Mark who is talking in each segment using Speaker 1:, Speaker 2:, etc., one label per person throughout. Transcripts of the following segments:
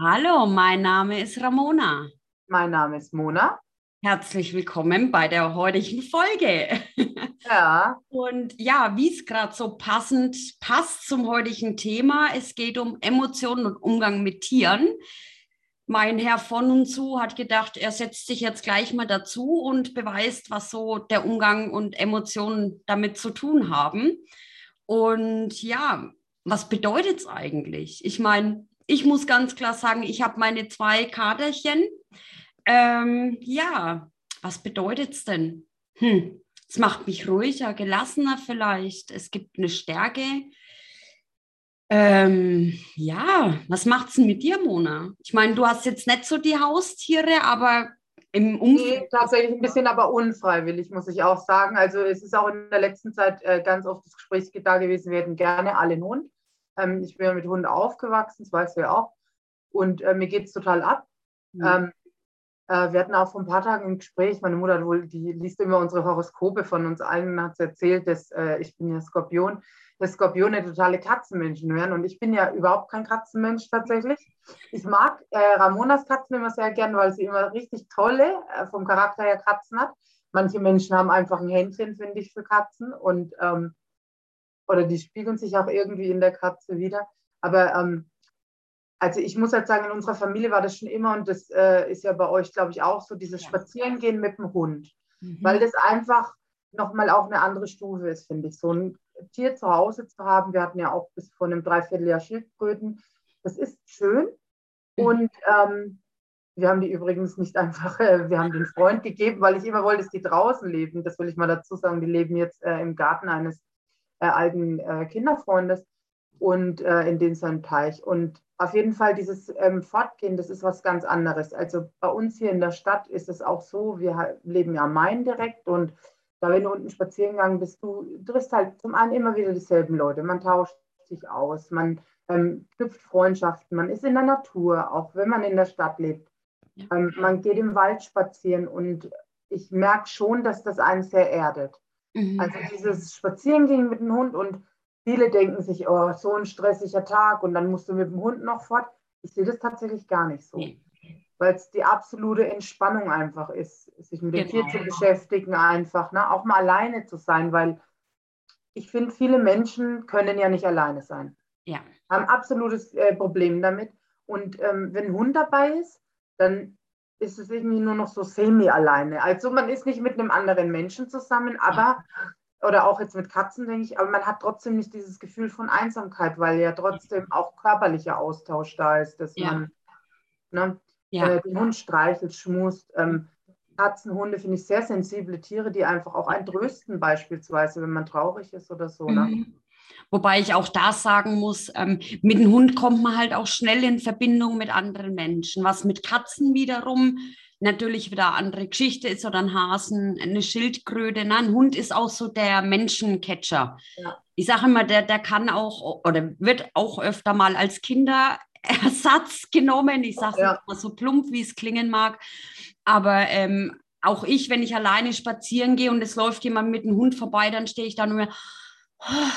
Speaker 1: Hallo, mein Name ist Ramona.
Speaker 2: Mein Name ist Mona.
Speaker 1: Herzlich willkommen bei der heutigen Folge.
Speaker 2: Ja.
Speaker 1: Und ja, wie es gerade so passend passt zum heutigen Thema, es geht um Emotionen und Umgang mit Tieren. Mein Herr von und zu hat gedacht, er setzt sich jetzt gleich mal dazu und beweist, was so der Umgang und Emotionen damit zu tun haben. Und ja, was bedeutet es eigentlich? Ich meine, ich muss ganz klar sagen, ich habe meine zwei Kaderchen. Ähm, ja, was bedeutet es denn? Hm, es macht mich ruhiger, gelassener vielleicht. Es gibt eine Stärke. Ähm, ja, was macht es denn mit dir, Mona? Ich meine, du hast jetzt nicht so die Haustiere, aber im Umfeld.
Speaker 2: Nee, tatsächlich ein bisschen, aber unfreiwillig, muss ich auch sagen. Also es ist auch in der letzten Zeit äh, ganz oft das Gespräch da gewesen, wir hätten gerne alle einen Hund. Ähm, ich bin ja mit Hunden aufgewachsen, das weißt du ja auch. Und äh, mir geht es total ab. Mhm. Ähm, äh, wir hatten auch vor ein paar Tagen ein Gespräch, meine Mutter wohl, die liest immer unsere Horoskope von uns allen und hat erzählt, dass äh, ich bin ja Skorpion, dass Skorpione totale Katzenmenschen wären. Und ich bin ja überhaupt kein Katzenmensch tatsächlich. Ich mag äh, Ramonas Katzen immer sehr gern, weil sie immer richtig tolle, äh, vom Charakter her Katzen hat. Manche Menschen haben einfach ein Händchen, finde ich, für Katzen. Und ähm, oder die spiegeln sich auch irgendwie in der Katze wieder. Aber ähm, also ich muss halt sagen, in unserer Familie war das schon immer und das äh, ist ja bei euch, glaube ich, auch so, dieses ja. Spazierengehen mit dem Hund. Mhm. Weil das einfach nochmal auch eine andere Stufe ist, finde ich. So ein Tier zu Hause zu haben, wir hatten ja auch bis vor einem Dreivierteljahr Schildkröten, das ist schön. Mhm. Und ähm, wir haben die übrigens nicht einfach, äh, wir haben den Freund gegeben, weil ich immer wollte, dass die draußen leben. Das will ich mal dazu sagen, die leben jetzt äh, im Garten eines äh, alten äh, Kinderfreundes und äh, in den seinem Teich. Und auf jeden Fall dieses ähm, Fortgehen, das ist was ganz anderes. Also bei uns hier in der Stadt ist es auch so, wir leben ja am Main direkt und da, wenn du unten spazieren gegangen bist, du triffst halt zum einen immer wieder dieselben Leute. Man tauscht sich aus, man ähm, knüpft Freundschaften, man ist in der Natur, auch wenn man in der Stadt lebt. Ähm, man geht im Wald spazieren und ich merke schon, dass das einen sehr erdet. Mhm. Also dieses Spazierengehen mit dem Hund und viele denken sich, oh, so ein stressiger Tag und dann musst du mit dem Hund noch fort. Ich sehe das tatsächlich gar nicht so. Nee. Weil es die absolute Entspannung einfach ist, sich mit dem genau. Tier zu beschäftigen, einfach, ne? auch mal alleine zu sein, weil ich finde, viele Menschen können ja nicht alleine sein.
Speaker 1: Ja.
Speaker 2: Haben absolutes äh, Problem damit. Und ähm, wenn ein Hund dabei ist, dann ist es irgendwie nur noch so semi-alleine. Also man ist nicht mit einem anderen Menschen zusammen, aber, oder auch jetzt mit Katzen, denke ich, aber man hat trotzdem nicht dieses Gefühl von Einsamkeit, weil ja trotzdem auch körperlicher Austausch da ist, dass ja. man ne, ja. äh, den Hund streichelt, schmust. Ähm, Katzen, Hunde finde ich sehr sensible Tiere, die einfach auch ein trösten, beispielsweise, wenn man traurig ist oder so. Ne? Mhm.
Speaker 1: Wobei ich auch da sagen muss, ähm, mit dem Hund kommt man halt auch schnell in Verbindung mit anderen Menschen. Was mit Katzen wiederum natürlich wieder eine andere Geschichte ist oder ein Hasen, eine Schildkröte. Nein, ein Hund ist auch so der Menschencatcher. Ja. Ich sage immer, der, der kann auch oder wird auch öfter mal als Kinderersatz genommen. Ich sage es ja. mal so plump, wie es klingen mag. Aber ähm, auch ich, wenn ich alleine spazieren gehe und es läuft jemand mit dem Hund vorbei, dann stehe ich da nur, oh,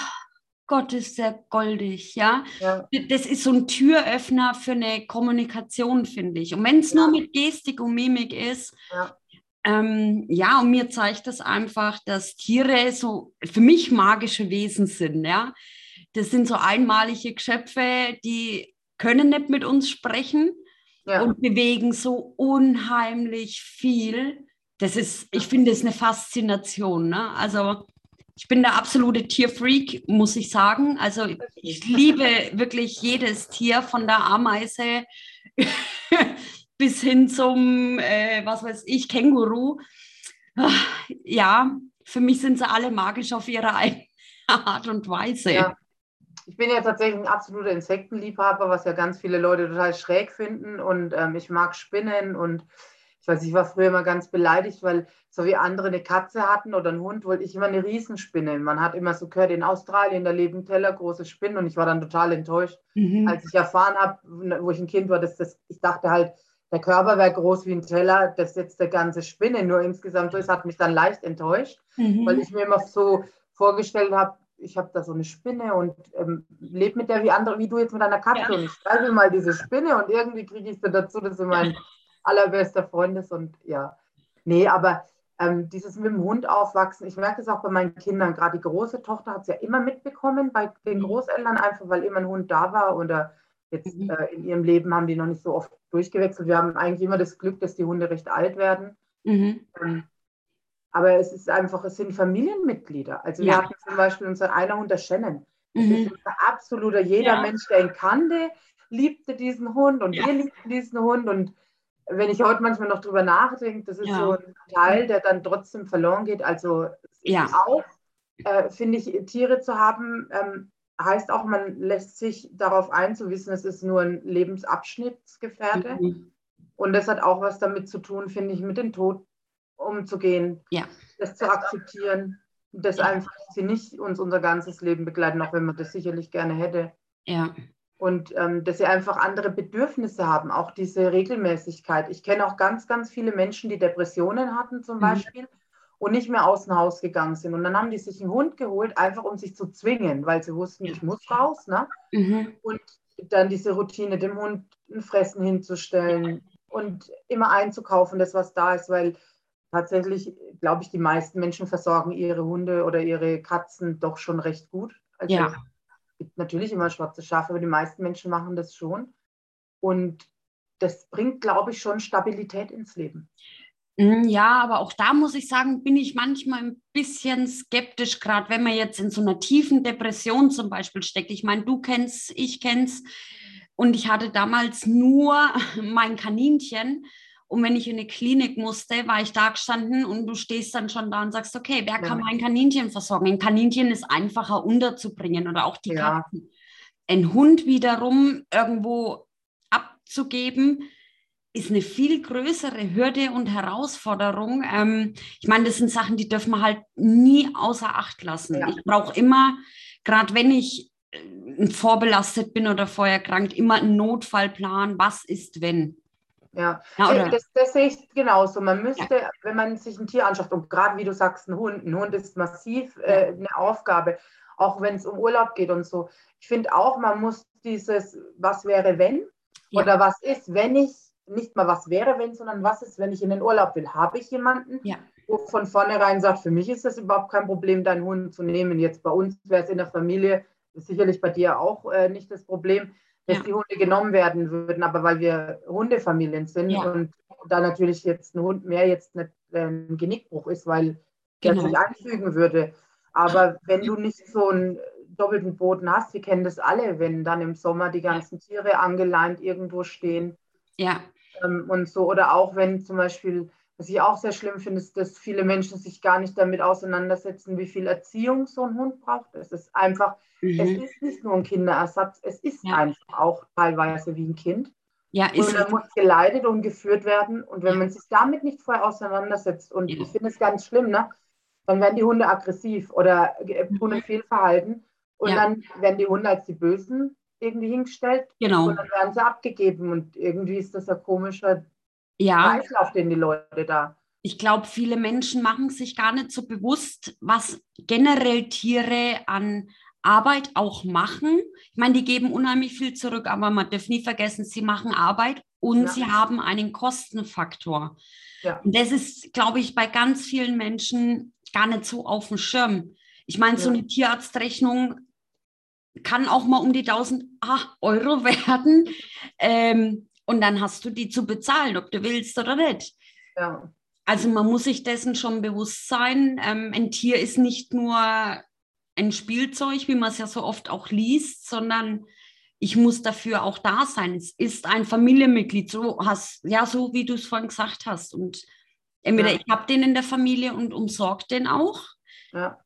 Speaker 1: Gott, ist der goldig, ja? ja? Das ist so ein Türöffner für eine Kommunikation, finde ich. Und wenn es ja. nur mit Gestik und Mimik ist, ja. Ähm, ja, und mir zeigt das einfach, dass Tiere so für mich magische Wesen sind, ja. Das sind so einmalige Geschöpfe, die können nicht mit uns sprechen ja. und bewegen so unheimlich viel. Das ist, ich finde, das ist eine Faszination. Ne? Also ich bin der absolute Tierfreak, muss ich sagen. Also ich liebe wirklich jedes Tier von der Ameise bis hin zum, äh, was weiß ich, Känguru. Ja, für mich sind sie alle magisch auf ihre eigene Art und Weise. Ja.
Speaker 2: Ich bin ja tatsächlich ein absoluter Insektenliebhaber, was ja ganz viele Leute total schräg finden. Und ähm, ich mag Spinnen und ich weiß, ich war früher immer ganz beleidigt, weil so wie andere eine Katze hatten oder einen Hund, wollte ich immer eine Riesenspinne. Man hat immer so gehört, in Australien, da leben Teller große Spinnen und ich war dann total enttäuscht, mhm. als ich erfahren habe, wo ich ein Kind war, dass das, ich dachte halt, der Körper wäre groß wie ein Teller, dass jetzt der ganze Spinne nur insgesamt so ist, hat mich dann leicht enttäuscht, mhm. weil ich mir immer so vorgestellt habe, ich habe da so eine Spinne und ähm, lebe mit der wie andere, wie du jetzt mit deiner Katze. Ja. Und ich streiche mal diese Spinne und irgendwie kriege ich sie dazu, dass sie mein allerbester Freund ist. Und ja, nee, aber ähm, dieses mit dem Hund aufwachsen, ich merke das auch bei meinen Kindern, gerade die große Tochter hat es ja immer mitbekommen bei den mhm. Großeltern, einfach weil immer ein Hund da war oder jetzt mhm. äh, in ihrem Leben haben die noch nicht so oft durchgewechselt. Wir haben eigentlich immer das Glück, dass die Hunde recht alt werden. Mhm. Ähm, aber es ist einfach, es sind Familienmitglieder. Also ja. wir hatten zum Beispiel unser einer Hund, der Shannon. Das mhm. ist unser absoluter, jeder ja. Mensch, der ihn kannte, liebte diesen Hund und ja. wir liebten diesen Hund und wenn ich heute manchmal noch drüber nachdenke, das ist ja. so ein Teil, der dann trotzdem verloren geht. Also ja. auch, äh, finde ich, Tiere zu haben, ähm, heißt auch, man lässt sich darauf ein, zu wissen, es ist nur ein Lebensabschnittsgefährte. Mhm. Und das hat auch was damit zu tun, finde ich, mit dem Tod umzugehen, ja. das zu akzeptieren, dass ja. einfach sie nicht uns unser ganzes Leben begleiten, auch wenn man das sicherlich gerne hätte. Ja. Und ähm, dass sie einfach andere Bedürfnisse haben, auch diese Regelmäßigkeit. Ich kenne auch ganz, ganz viele Menschen, die Depressionen hatten zum mhm. Beispiel und nicht mehr aus dem Haus gegangen sind. Und dann haben die sich einen Hund geholt, einfach um sich zu zwingen, weil sie wussten, ich muss raus. Ne? Mhm. Und dann diese Routine, dem Hund ein Fressen hinzustellen und immer einzukaufen, das was da ist, weil tatsächlich, glaube ich, die meisten Menschen versorgen ihre Hunde oder ihre Katzen doch schon recht gut. Also ja gibt natürlich immer schwarze Schafe, aber die meisten Menschen machen das schon. Und das bringt, glaube ich, schon Stabilität ins Leben.
Speaker 1: Mm, ja, aber auch da muss ich sagen, bin ich manchmal ein bisschen skeptisch, gerade wenn man jetzt in so einer tiefen Depression zum Beispiel steckt. Ich meine, du kennst, ich kenn's. Und ich hatte damals nur mein Kaninchen. Und wenn ich in eine Klinik musste, war ich da gestanden und du stehst dann schon da und sagst, okay, wer kann mein Kaninchen versorgen? Ein Kaninchen ist einfacher unterzubringen oder auch die ja. Katzen. Ein Hund wiederum irgendwo abzugeben, ist eine viel größere Hürde und Herausforderung. Ähm, ich meine, das sind Sachen, die dürfen wir halt nie außer Acht lassen. Ja. Ich brauche immer, gerade wenn ich äh, vorbelastet bin oder vorher krank, immer einen Notfallplan. Was ist, wenn?
Speaker 2: Ja, ja das, das, sehe ich genauso. Man müsste, ja. wenn man sich ein Tier anschaut, und gerade wie du sagst, ein Hund, ein Hund ist massiv äh, eine Aufgabe, auch wenn es um Urlaub geht und so. Ich finde auch, man muss dieses, was wäre, wenn, ja. oder was ist, wenn ich, nicht mal was wäre, wenn, sondern was ist, wenn ich in den Urlaub will. Habe ich jemanden, ja. wo von vornherein sagt, für mich ist das überhaupt kein Problem, deinen Hund zu nehmen. Jetzt bei uns wäre es in der Familie, sicherlich bei dir auch äh, nicht das Problem dass ja. die Hunde genommen werden würden, aber weil wir Hundefamilien sind ja. und da natürlich jetzt ein Hund mehr jetzt nicht ein Genickbruch ist, weil genau. sich einfügen würde. Aber wenn du nicht so einen doppelten Boden hast, wir kennen das alle, wenn dann im Sommer die ganzen Tiere angeleint irgendwo stehen. Ja. Ähm, und so, oder auch wenn zum Beispiel was ich auch sehr schlimm finde, ist, dass viele Menschen sich gar nicht damit auseinandersetzen, wie viel Erziehung so ein Hund braucht. Es ist einfach, mhm. es ist nicht nur ein Kinderersatz, es ist ja. einfach auch teilweise wie ein Kind. Ja, ist und er muss geleitet und geführt werden. Und wenn man sich damit nicht vorher auseinandersetzt, und ja. ich finde es ganz schlimm, ne, dann werden die Hunde aggressiv oder mhm. Hunde Fehlverhalten. Und ja. dann werden die Hunde als die Bösen irgendwie hingestellt. Genau. Und dann werden sie abgegeben. Und irgendwie ist das ein komischer ja. Kreislauf, den die Leute da.
Speaker 1: Ich glaube, viele Menschen machen sich gar nicht so bewusst, was generell Tiere an Arbeit auch machen. Ich meine, die geben unheimlich viel zurück, aber man darf nie vergessen, sie machen Arbeit und ja. sie haben einen Kostenfaktor. Ja. Und das ist, glaube ich, bei ganz vielen Menschen gar nicht so auf dem Schirm. Ich meine, ja. so eine Tierarztrechnung kann auch mal um die 1000 Euro werden. Ähm, und dann hast du die zu bezahlen, ob du willst oder nicht. Ja. Also man muss sich dessen schon bewusst sein. Ähm, ein Tier ist nicht nur ein Spielzeug, wie man es ja so oft auch liest, sondern ich muss dafür auch da sein. Es ist ein Familienmitglied, so hast, ja, so wie du es vorhin gesagt hast. Und entweder ja. ich habe den in der Familie und umsorge den auch. Ja.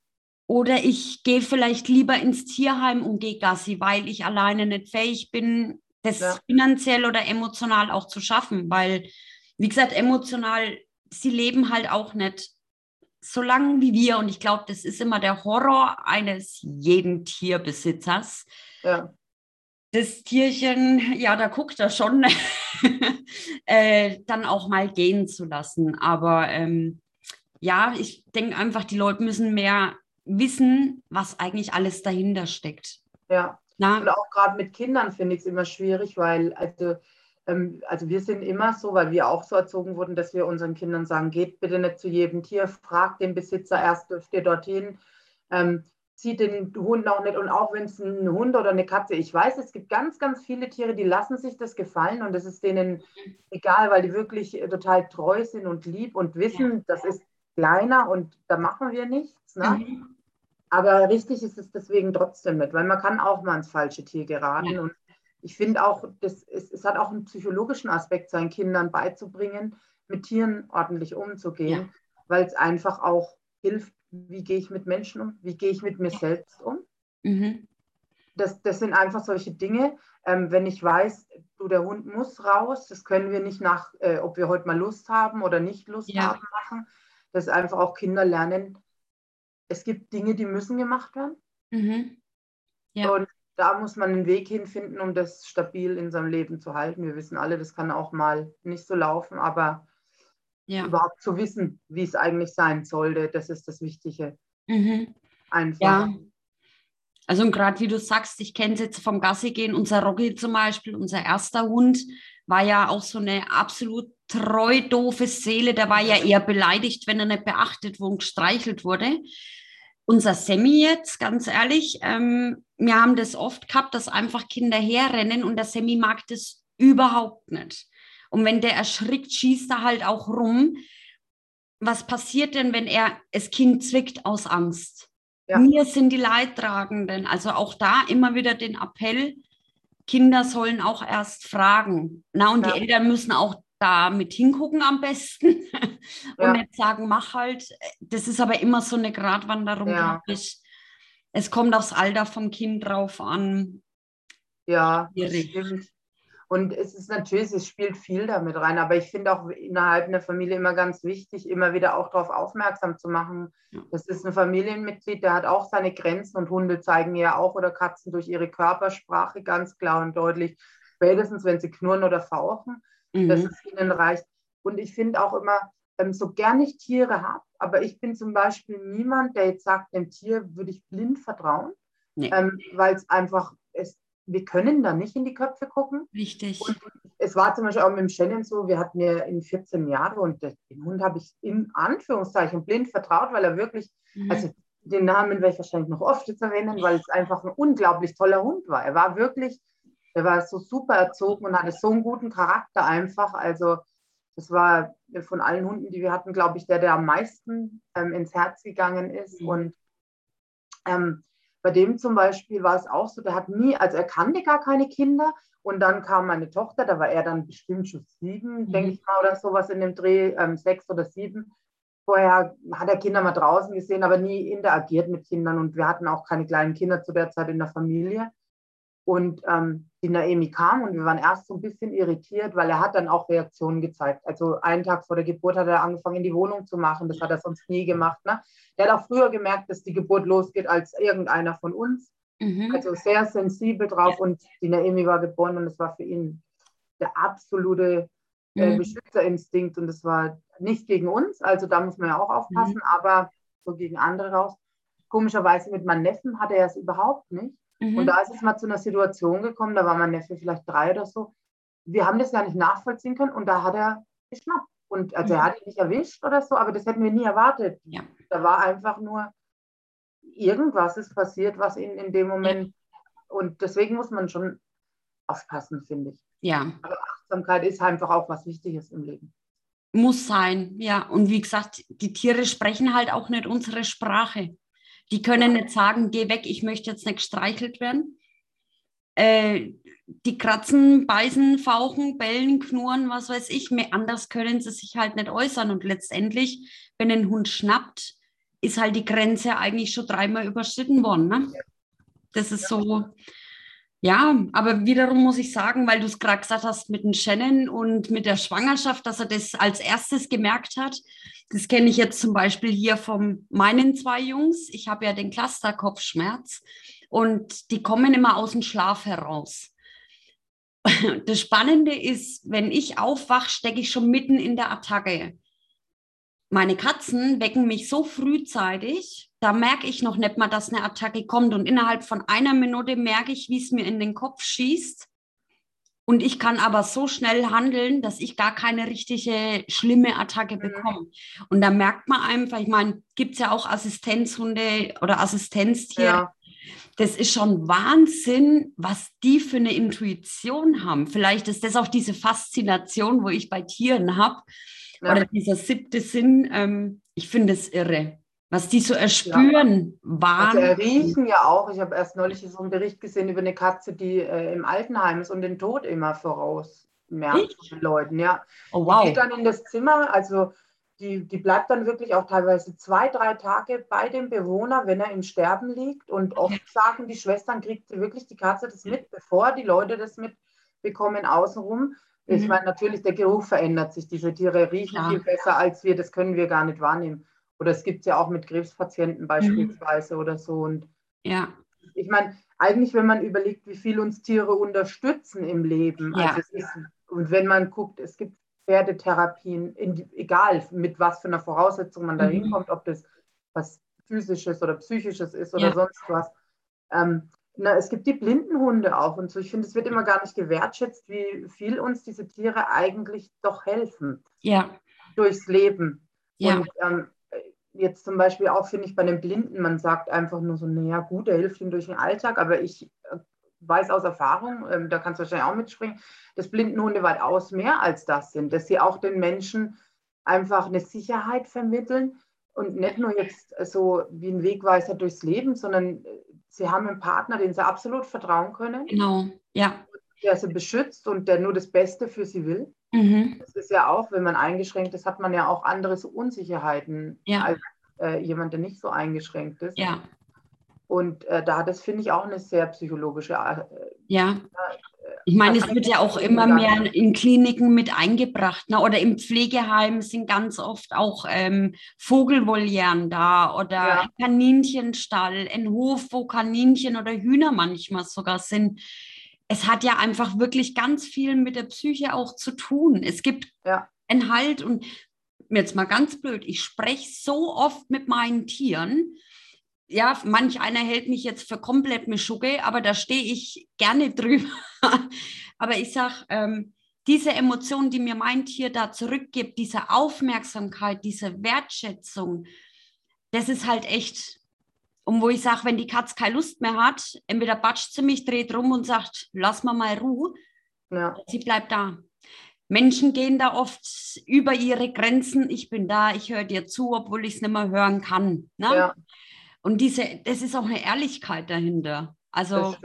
Speaker 1: Oder ich gehe vielleicht lieber ins Tierheim und gehe Gassi, weil ich alleine nicht fähig bin, das ja. finanziell oder emotional auch zu schaffen, weil, wie gesagt, emotional, sie leben halt auch nicht so lange wie wir und ich glaube, das ist immer der Horror eines jeden Tierbesitzers. Ja. Das Tierchen, ja, da guckt er schon, äh, dann auch mal gehen zu lassen. Aber ähm, ja, ich denke einfach, die Leute müssen mehr wissen, was eigentlich alles dahinter steckt.
Speaker 2: Ja. Na? Und auch gerade mit Kindern finde ich es immer schwierig, weil also, ähm, also wir sind immer so, weil wir auch so erzogen wurden, dass wir unseren Kindern sagen, geht bitte nicht zu jedem Tier, fragt den Besitzer erst, dürft ihr dorthin. Ähm, zieht den Hund auch nicht. Und auch wenn es ein Hund oder eine Katze, ich weiß, es gibt ganz, ganz viele Tiere, die lassen sich das gefallen und es ist denen egal, weil die wirklich total treu sind und lieb und wissen, ja. das ist kleiner und da machen wir nichts. Ne? Mhm. Aber richtig ist es deswegen trotzdem nicht, weil man kann auch mal ins falsche Tier geraten. Ja. Und ich finde auch, das ist, es hat auch einen psychologischen Aspekt, seinen Kindern beizubringen, mit Tieren ordentlich umzugehen, ja. weil es einfach auch hilft, wie gehe ich mit Menschen um, wie gehe ich mit mir selbst um. Mhm. Das, das sind einfach solche Dinge. Ähm, wenn ich weiß, du, der Hund muss raus, das können wir nicht nach, äh, ob wir heute mal Lust haben oder nicht Lust ja. haben, machen. Dass einfach auch Kinder lernen, es gibt Dinge, die müssen gemacht werden. Mhm. Ja. Und da muss man einen Weg hinfinden, um das stabil in seinem Leben zu halten. Wir wissen alle, das kann auch mal nicht so laufen, aber ja. überhaupt zu wissen, wie es eigentlich sein sollte. Das ist das Wichtige. Mhm.
Speaker 1: Einfach. Ja. Also gerade wie du sagst, ich kenne es jetzt vom Gassi gehen, unser Rocky zum Beispiel, unser erster Hund, war ja auch so eine absolut treu doofe Seele. Der war ja eher beleidigt, wenn er nicht beachtet wurde und gestreichelt wurde. Unser Semi jetzt, ganz ehrlich, ähm, wir haben das oft gehabt, dass einfach Kinder herrennen und der Semi mag das überhaupt nicht. Und wenn der erschrickt, schießt er halt auch rum. Was passiert denn, wenn er das Kind zwickt aus Angst? Ja. Wir sind die Leidtragenden. Also auch da immer wieder den Appell, Kinder sollen auch erst fragen. Na, und ja. die Eltern müssen auch da mit hingucken am besten und ja. nicht sagen, mach halt. Das ist aber immer so eine Gratwanderung, ja. glaube ich. Es kommt aufs Alter vom Kind drauf an.
Speaker 2: Ja, stimmt. Und es ist natürlich, es spielt viel damit rein, aber ich finde auch innerhalb einer Familie immer ganz wichtig, immer wieder auch darauf aufmerksam zu machen. Das ist ein Familienmitglied, der hat auch seine Grenzen und Hunde zeigen ja auch oder Katzen durch ihre Körpersprache ganz klar und deutlich, spätestens wenn sie knurren oder fauchen, mhm. dass es ihnen reicht. Und ich finde auch immer, ähm, so gern ich Tiere habe, aber ich bin zum Beispiel niemand, der jetzt sagt, dem Tier würde ich blind vertrauen, nee. ähm, weil es einfach, es wir können da nicht in die Köpfe gucken.
Speaker 1: Richtig.
Speaker 2: Und es war zum Beispiel auch mit dem Shannon so, wir hatten ja in 14 Jahren und den Hund habe ich in Anführungszeichen blind vertraut, weil er wirklich, mhm. also den Namen werde ich wahrscheinlich noch oft jetzt erwähnen, weil es einfach ein unglaublich toller Hund war. Er war wirklich, er war so super erzogen und hatte so einen guten Charakter einfach. Also das war von allen Hunden, die wir hatten, glaube ich, der, der am meisten ähm, ins Herz gegangen ist. Mhm. Und ähm, bei dem zum Beispiel war es auch so, der hat nie, also er kannte gar keine Kinder. Und dann kam meine Tochter, da war er dann bestimmt schon sieben, mhm. denke ich mal, oder sowas in dem Dreh, ähm, sechs oder sieben. Vorher hat er Kinder mal draußen gesehen, aber nie interagiert mit Kindern. Und wir hatten auch keine kleinen Kinder zu der Zeit in der Familie. Und ähm, die Naemi kam und wir waren erst so ein bisschen irritiert, weil er hat dann auch Reaktionen gezeigt. Also einen Tag vor der Geburt hat er angefangen, in die Wohnung zu machen. Das hat er sonst nie gemacht. Ne? Der hat auch früher gemerkt, dass die Geburt losgeht als irgendeiner von uns. Mhm. Also sehr sensibel drauf. Ja. Und die Naemi war geboren und es war für ihn der absolute äh, mhm. Beschützerinstinkt. Und es war nicht gegen uns. Also da muss man ja auch aufpassen, mhm. aber so gegen andere raus. Komischerweise mit meinem Neffen hatte er es überhaupt nicht. Mhm. Und da ist es mal zu einer Situation gekommen, da war mein Neffe vielleicht drei oder so. Wir haben das gar nicht nachvollziehen können und da hat er geschnappt. Und also mhm. er hat ihn nicht erwischt oder so, aber das hätten wir nie erwartet. Ja. Da war einfach nur irgendwas ist passiert, was ihn in dem Moment. Ja. Und deswegen muss man schon aufpassen, finde ich.
Speaker 1: Ja.
Speaker 2: Aber Achtsamkeit ist einfach auch was Wichtiges im Leben.
Speaker 1: Muss sein, ja. Und wie gesagt, die Tiere sprechen halt auch nicht unsere Sprache. Die können nicht sagen, geh weg, ich möchte jetzt nicht gestreichelt werden. Äh, die kratzen, beißen, fauchen, bellen, knurren, was weiß ich. Mehr anders können sie sich halt nicht äußern. Und letztendlich, wenn ein Hund schnappt, ist halt die Grenze eigentlich schon dreimal überschritten worden. Ne? Das ist so, ja, aber wiederum muss ich sagen, weil du es gerade gesagt hast mit dem Shannon und mit der Schwangerschaft, dass er das als erstes gemerkt hat. Das kenne ich jetzt zum Beispiel hier von meinen zwei Jungs. Ich habe ja den Clusterkopfschmerz und die kommen immer aus dem Schlaf heraus. Das Spannende ist, wenn ich aufwache, stecke ich schon mitten in der Attacke. Meine Katzen wecken mich so frühzeitig, da merke ich noch nicht mal, dass eine Attacke kommt. Und innerhalb von einer Minute merke ich, wie es mir in den Kopf schießt. Und ich kann aber so schnell handeln, dass ich gar keine richtige schlimme Attacke mhm. bekomme. Und da merkt man einfach, ich meine, gibt es ja auch Assistenzhunde oder Assistenztiere. Ja. Das ist schon Wahnsinn, was die für eine Intuition haben. Vielleicht ist das auch diese Faszination, wo ich bei Tieren habe. Ja. Oder dieser siebte Sinn. Ähm, ich finde es irre. Was die so erspüren, ja. waren.
Speaker 2: Also riechen ja auch. Ich habe erst neulich so einen Bericht gesehen über eine Katze, die äh, im Altenheim ist und den Tod immer voraus merkt von den Leuten. Ja. Oh, wow. Die geht dann in das Zimmer, also die, die bleibt dann wirklich auch teilweise zwei, drei Tage bei dem Bewohner, wenn er im Sterben liegt. Und oft sagen die Schwestern, kriegt sie wirklich die Katze das mit, bevor die Leute das mitbekommen außenrum. Mhm. Ich meine, natürlich, der Geruch verändert sich. Diese Tiere riechen ja. viel besser als wir, das können wir gar nicht wahrnehmen. Oder es gibt es ja auch mit Krebspatienten beispielsweise mhm. oder so. Und
Speaker 1: ja.
Speaker 2: ich meine, eigentlich, wenn man überlegt, wie viel uns Tiere unterstützen im Leben, ja. also ist, und wenn man guckt, es gibt Pferdetherapien, in, egal mit was für einer Voraussetzung man da mhm. hinkommt, ob das was physisches oder psychisches ist oder ja. sonst was. Ähm, na, es gibt die Blindenhunde auch und so. Ich finde, es wird immer gar nicht gewertschätzt, wie viel uns diese Tiere eigentlich doch helfen.
Speaker 1: Ja.
Speaker 2: Durchs Leben. Ja. Und ähm, jetzt zum Beispiel auch, finde ich, bei den Blinden, man sagt einfach nur so, naja, gut, er hilft ihm durch den Alltag, aber ich äh, weiß aus Erfahrung, ähm, da kannst du wahrscheinlich auch mitspringen, dass Blindenhunde weitaus mehr als das sind, dass sie auch den Menschen einfach eine Sicherheit vermitteln und nicht nur jetzt so wie ein Wegweiser durchs Leben, sondern äh, sie haben einen Partner, den sie absolut vertrauen können.
Speaker 1: Genau, ja.
Speaker 2: Der sie beschützt und der nur das Beste für sie will. Mhm. Das ist ja auch, wenn man eingeschränkt ist, hat man ja auch andere Unsicherheiten
Speaker 1: ja.
Speaker 2: als äh, jemand, der nicht so eingeschränkt ist.
Speaker 1: Ja.
Speaker 2: Und äh, da, das finde ich auch eine sehr psychologische. Äh,
Speaker 1: ja. Äh, ich meine, es wird ja auch immer mehr in Kliniken mit eingebracht. Ne? Oder im Pflegeheim sind ganz oft auch ähm, Vogelvolieren da oder ja. Kaninchenstall, ein Hof, wo Kaninchen oder Hühner manchmal sogar sind es hat ja einfach wirklich ganz viel mit der Psyche auch zu tun. Es gibt ja. einen Halt und jetzt mal ganz blöd, ich spreche so oft mit meinen Tieren. Ja, manch einer hält mich jetzt für komplett Mischugge, aber da stehe ich gerne drüber. aber ich sage, ähm, diese Emotion, die mir mein Tier da zurückgibt, diese Aufmerksamkeit, diese Wertschätzung, das ist halt echt und wo ich sage, wenn die Katze keine Lust mehr hat, entweder batscht sie mich, dreht rum und sagt, lass mal mal Ruhe. Ja. Sie bleibt da. Menschen gehen da oft über ihre Grenzen. Ich bin da, ich höre dir zu, obwohl ich es nicht mehr hören kann. Ne? Ja. Und diese, das ist auch eine Ehrlichkeit dahinter. Also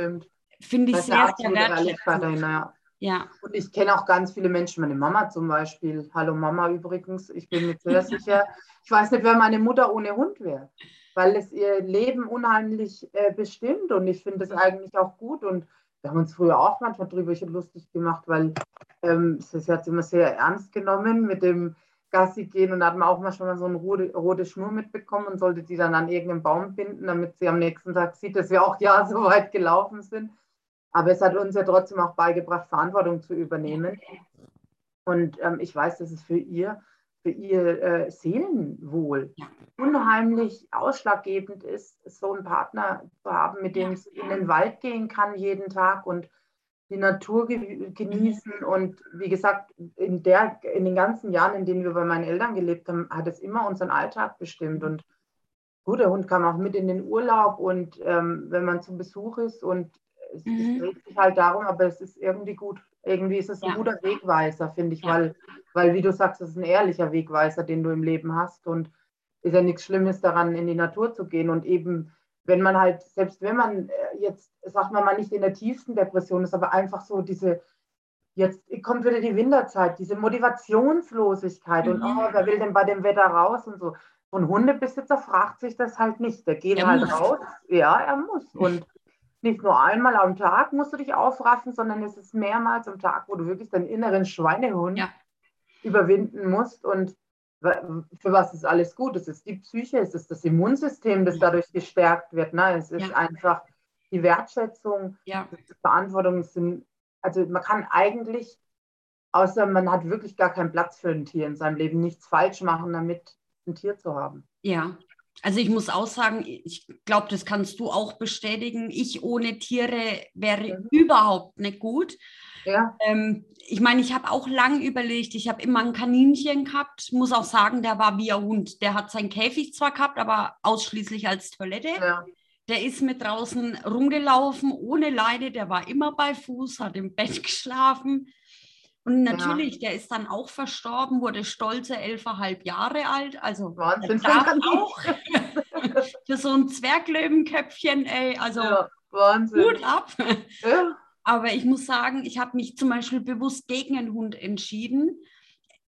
Speaker 1: finde ich sehr, sehr wertschätzend.
Speaker 2: Ja. ja. Und ich kenne auch ganz viele Menschen, meine Mama zum Beispiel. Hallo Mama übrigens, ich bin mir sehr sicher. Ich weiß nicht, wer meine Mutter ohne Hund wäre weil es ihr Leben unheimlich äh, bestimmt und ich finde es eigentlich auch gut und wir haben uns früher auch manchmal drüber lustig gemacht, weil ähm, sie hat es immer sehr ernst genommen mit dem Gassi gehen und da hat man auch manchmal so eine rote, rote Schnur mitbekommen und sollte die dann an irgendeinem Baum binden, damit sie am nächsten Tag sieht, dass wir auch ja so weit gelaufen sind. Aber es hat uns ja trotzdem auch beigebracht, Verantwortung zu übernehmen. Und ähm, ich weiß, dass es für ihr für ihr äh, Seelenwohl unheimlich ausschlaggebend ist, so einen Partner zu haben, mit dem sie in den Wald gehen kann jeden Tag und die Natur ge genießen. Und wie gesagt, in, der, in den ganzen Jahren, in denen wir bei meinen Eltern gelebt haben, hat es immer unseren Alltag bestimmt. Und gut, der Hund kam auch mit in den Urlaub und ähm, wenn man zum Besuch ist und es, mhm. es dreht sich halt darum, aber es ist irgendwie gut. Irgendwie ist es ein ja. guter Wegweiser, finde ich, ja. weil weil, wie du sagst, es ist ein ehrlicher Wegweiser, den du im Leben hast. Und ist ja nichts Schlimmes daran, in die Natur zu gehen. Und eben, wenn man halt, selbst wenn man äh, jetzt, sagt man mal, nicht in der tiefsten Depression ist, aber einfach so diese, jetzt kommt wieder die Winterzeit, diese Motivationslosigkeit mhm. und oh, wer will denn bei dem Wetter raus und so. Und Hundebesitzer fragt sich das halt nicht. Der geht er halt muss. raus. Ja, er muss. Und nicht nur einmal am Tag musst du dich aufraffen, sondern es ist mehrmals am Tag, wo du wirklich deinen inneren Schweinehund ja überwinden musst. Und für was ist alles gut? Es ist die Psyche, es ist das Immunsystem, das dadurch gestärkt wird. Ne? Es ist ja. einfach die Wertschätzung,
Speaker 1: ja.
Speaker 2: die Verantwortung. Sind, also man kann eigentlich, außer man hat wirklich gar keinen Platz für ein Tier in seinem Leben, nichts falsch machen, damit ein Tier zu haben.
Speaker 1: Ja, Also ich muss auch sagen, ich glaube, das kannst du auch bestätigen. Ich ohne Tiere wäre mhm. überhaupt nicht gut. Ja. Ähm, ich meine, ich habe auch lang überlegt, ich habe immer ein Kaninchen gehabt, muss auch sagen, der war wie ein Hund. Der hat seinen Käfig zwar gehabt, aber ausschließlich als Toilette. Ja. Der ist mit draußen rumgelaufen, ohne Leide, der war immer bei Fuß, hat im Bett geschlafen. Und natürlich, ja. der ist dann auch verstorben, wurde stolze elfeinhalb Jahre alt. Also
Speaker 2: Wahnsinn,
Speaker 1: auch für so ein Zwerglöwenköpfchen, ey, also ja, Wahnsinn. Hut ab. Ja. Aber ich muss sagen, ich habe mich zum Beispiel bewusst gegen einen Hund entschieden.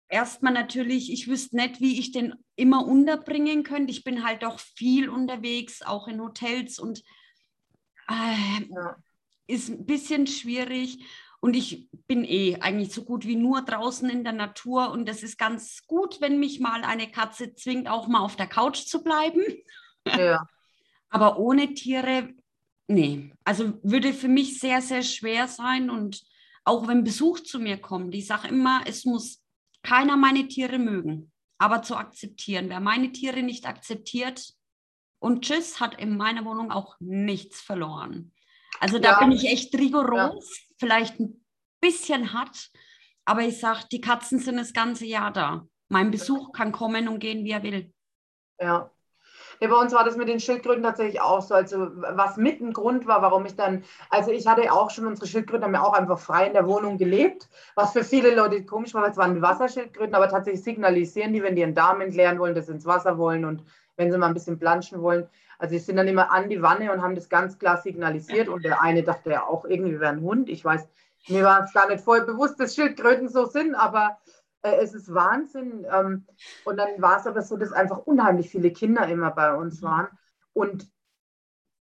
Speaker 1: Erstmal natürlich, ich wüsste nicht, wie ich den immer unterbringen könnte. Ich bin halt auch viel unterwegs, auch in Hotels und äh, ja. ist ein bisschen schwierig. Und ich bin eh eigentlich so gut wie nur draußen in der Natur. Und es ist ganz gut, wenn mich mal eine Katze zwingt, auch mal auf der Couch zu bleiben. Ja. Aber ohne Tiere nee, also würde für mich sehr, sehr schwer sein. Und auch wenn Besuch zu mir kommt, ich sage immer, es muss keiner meine Tiere mögen, aber zu akzeptieren. Wer meine Tiere nicht akzeptiert und tschüss, hat in meiner Wohnung auch nichts verloren. Also da ja. bin ich echt rigoros, ja. Vielleicht ein bisschen hart, aber ich sage, die Katzen sind das ganze Jahr da. Mein Besuch kann kommen und gehen, wie er will.
Speaker 2: Ja, ja, bei uns war das mit den Schildkröten tatsächlich auch so. Also was mit ein Grund war, warum ich dann, also ich hatte auch schon, unsere Schildkröten haben ja auch einfach frei in der Wohnung gelebt, was für viele Leute komisch war, weil es waren Wasserschildkröten, aber tatsächlich signalisieren die, wenn die ihren Darm entleeren wollen, dass sie ins Wasser wollen und wenn sie mal ein bisschen planschen wollen. Also sie sind dann immer an die Wanne und haben das ganz klar signalisiert und der eine dachte ja auch irgendwie wäre ein Hund. Ich weiß, mir war es gar nicht voll bewusst, dass Schildkröten so sind, aber äh, es ist Wahnsinn. Ähm, und dann war es aber so, dass einfach unheimlich viele Kinder immer bei uns waren. Und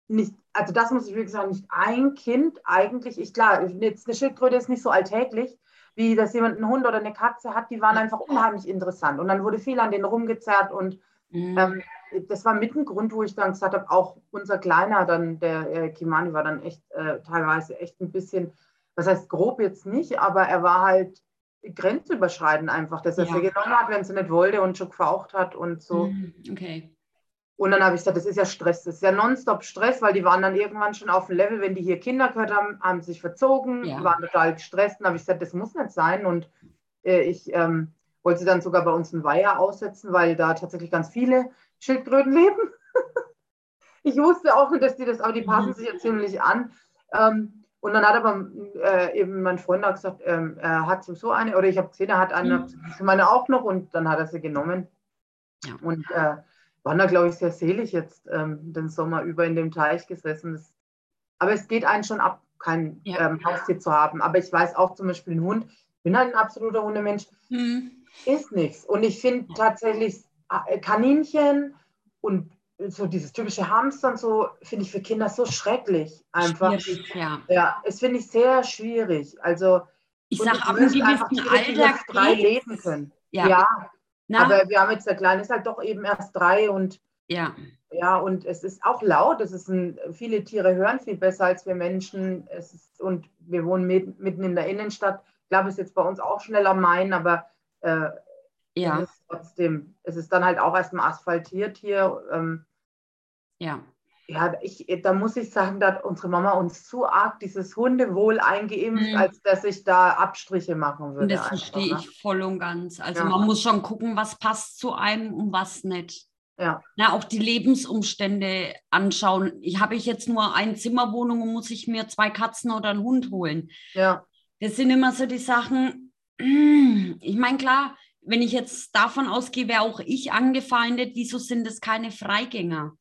Speaker 2: nicht, also das muss ich wirklich sagen, nicht ein Kind eigentlich, ich klar, jetzt eine Schildkröte ist nicht so alltäglich, wie dass jemand einen Hund oder eine Katze hat, die waren einfach unheimlich interessant. Und dann wurde viel an denen rumgezerrt und mhm. ähm, das war mit ein Grund, wo ich dann gesagt habe, auch unser Kleiner, dann der äh, Kimani war dann echt äh, teilweise echt ein bisschen, das heißt grob jetzt nicht, aber er war halt grenzüberschreitend einfach, dass er ja. sie genommen hat, wenn sie nicht wollte und schon gefaucht hat und so.
Speaker 1: Hm, okay.
Speaker 2: Und dann habe ich gesagt, das ist ja Stress, das ist ja nonstop Stress, weil die waren dann irgendwann schon auf dem Level, wenn die hier Kinder gehört haben, haben sich verzogen, ja. waren total gestresst. Und habe ich gesagt, das muss nicht sein. Und äh, ich ähm, wollte sie dann sogar bei uns einen Weiher aussetzen, weil da tatsächlich ganz viele Schildkröten leben. ich wusste auch nicht, dass die das, aber die passen mhm. sich ja ziemlich an. Ähm, und dann hat aber äh, eben mein Freund auch gesagt, ähm, er hat so eine, oder ich habe gesehen, er hat eine, mhm. meine auch noch und dann hat er sie genommen. Ja. Und äh, waren da, glaube ich, sehr selig jetzt ähm, den Sommer über in dem Teich gesessen. Das, aber es geht einen schon ab, kein ja. ähm, Haustier zu haben. Aber ich weiß auch zum Beispiel, ein Hund, ich bin halt ein absoluter Hundemensch, mhm. ist nichts. Und ich finde tatsächlich Kaninchen und so dieses typische Hamstern so finde ich für Kinder so schrecklich einfach. Schwierig, ja. ja, es finde ich sehr schwierig. Also
Speaker 1: ich sage ab einem gewissen Alter
Speaker 2: frei leben können. Ja. ja. Aber wir haben jetzt der Kleine ist halt doch eben erst drei und
Speaker 1: ja.
Speaker 2: Ja, und es ist auch laut. Es ist ein, viele Tiere hören viel besser als wir Menschen. Es ist, und wir wohnen mit, mitten in der Innenstadt. Ich glaube, es ist jetzt bei uns auch schneller Main, aber äh, ja. es ist trotzdem, es ist dann halt auch erstmal asphaltiert hier. Ähm,
Speaker 1: ja.
Speaker 2: Ja, ich, da muss ich sagen, da hat unsere Mama uns zu arg dieses Hundewohl eingeimpft, mhm. als dass ich da Abstriche machen würde. Und
Speaker 1: das verstehe ne? ich voll und ganz. Also ja. man muss schon gucken, was passt zu einem und was nicht.
Speaker 2: Ja.
Speaker 1: Na, auch die Lebensumstände anschauen. Ich habe ich jetzt nur eine Zimmerwohnung und muss ich mir zwei Katzen oder einen Hund holen.
Speaker 2: Ja.
Speaker 1: Das sind immer so die Sachen. Ich meine, klar, wenn ich jetzt davon ausgehe, wäre auch ich angefeindet, wieso sind es keine Freigänger?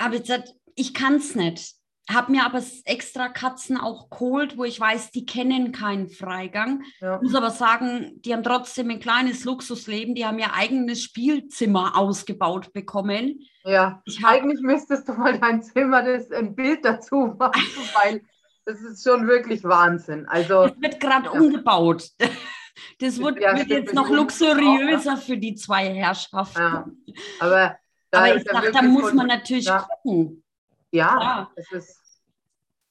Speaker 1: habe ich gesagt, ich kann es nicht. Habe mir aber extra Katzen auch geholt, wo ich weiß, die kennen keinen Freigang. Ja. Muss aber sagen, die haben trotzdem ein kleines Luxusleben. Die haben ihr eigenes Spielzimmer ausgebaut bekommen.
Speaker 2: Ja, hab, eigentlich müsstest du mal dein Zimmer das ein Bild dazu machen, weil das ist schon wirklich Wahnsinn. Also
Speaker 1: es wird gerade ja. umgebaut. Das wird, ja, wird jetzt noch luxuriöser für die zwei Herrschaften. Ja,
Speaker 2: aber
Speaker 1: aber ich dachte, da muss man natürlich ja. gucken.
Speaker 2: Ja, ist,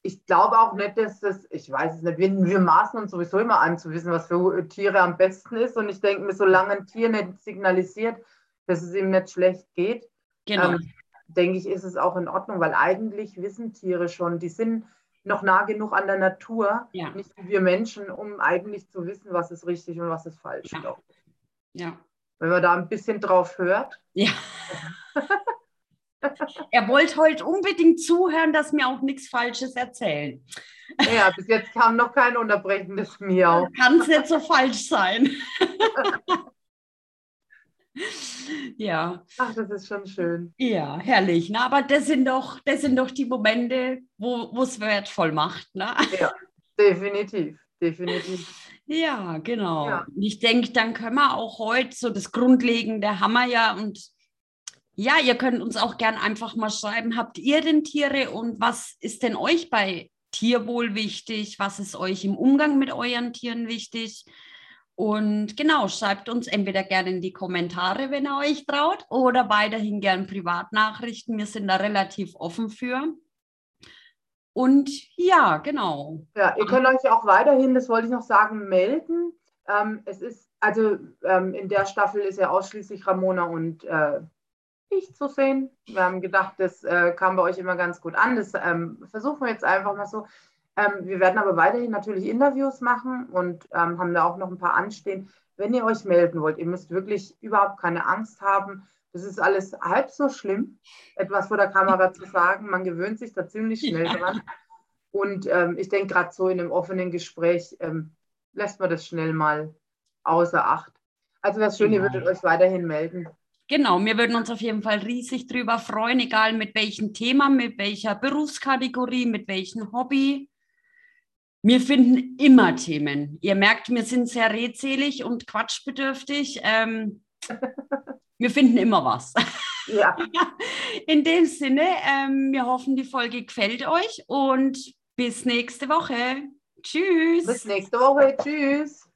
Speaker 2: ich glaube auch nicht, dass das, ich weiß es nicht, wir, wir maßen uns sowieso immer an zu wissen, was für Tiere am besten ist. Und ich denke mir, solange ein Tier nicht signalisiert, dass es ihm nicht schlecht geht,
Speaker 1: Genau.
Speaker 2: ähm, denke ich, ist es auch in Ordnung, weil eigentlich wissen Tiere schon, die sind noch nah genug an der Natur,
Speaker 1: Ja.
Speaker 2: nicht wie wir Menschen, um eigentlich zu wissen, was ist richtig und was ist falsch.
Speaker 1: Ja. Ja.
Speaker 2: Wenn man da ein bisschen drauf hört,
Speaker 1: Ja. er wollte heute unbedingt zuhören, dass mir auch nichts Falsches erzählen.
Speaker 2: ja, bis jetzt kam noch kein unterbrechendes Miau.
Speaker 1: Kann es nicht so falsch sein. ja,
Speaker 2: Ach, das ist schon schön.
Speaker 1: ja, herrlich. Ne? Aber das sind doch, das sind doch die Momente, wo es wertvoll macht. Ne?
Speaker 2: Ja, definitiv, definitiv.
Speaker 1: Ja, genau.
Speaker 2: Ja.
Speaker 1: Ich denke, dann können wir auch heute so das Grundlegende haben wir ja und ja, ihr könnt uns auch gern einfach mal schreiben, habt ihr denn Tiere und was ist denn euch bei Tierwohl wichtig? Was ist euch im Umgang mit euren Tieren wichtig? Und genau, schreibt uns entweder gerne in die Kommentare, wenn ihr euch traut, oder weiterhin gern Privatnachrichten. Wir sind da relativ offen für. Und ja, genau.
Speaker 2: Ja, ihr könnt euch auch weiterhin, das wollte ich noch sagen, melden. Ähm, es ist, also ähm, in der Staffel ist ja ausschließlich Ramona und äh, ich zu sehen. Wir haben gedacht, das äh, kam bei euch immer ganz gut an. Das ähm, versuchen wir jetzt einfach mal so. Ähm, wir werden aber weiterhin natürlich Interviews machen und ähm, haben da auch noch ein paar anstehen. Wenn ihr euch melden wollt, ihr müsst wirklich überhaupt keine Angst haben. Das ist alles halb so schlimm, etwas vor der Kamera zu sagen. Man gewöhnt sich da ziemlich schnell
Speaker 1: Ja.
Speaker 2: dran. Und ähm, ich denke, gerade so in einem offenen Gespräch ähm, lässt man das schnell mal außer Acht. Also das Schöne, ihr
Speaker 1: Genau.
Speaker 2: würdet euch weiterhin melden.
Speaker 1: Genau, wir würden uns auf jeden Fall riesig drüber freuen, egal mit welchem Thema, mit welcher Berufskategorie, mit welchem Hobby. Wir finden immer Themen. Ihr merkt, wir sind sehr redselig und quatschbedürftig. Ähm, wir finden immer was.
Speaker 2: Ja,
Speaker 1: In dem Sinne, ähm, wir hoffen, die Folge gefällt euch und bis nächste Woche. Tschüss.
Speaker 2: bis nächste Woche. Tschüss.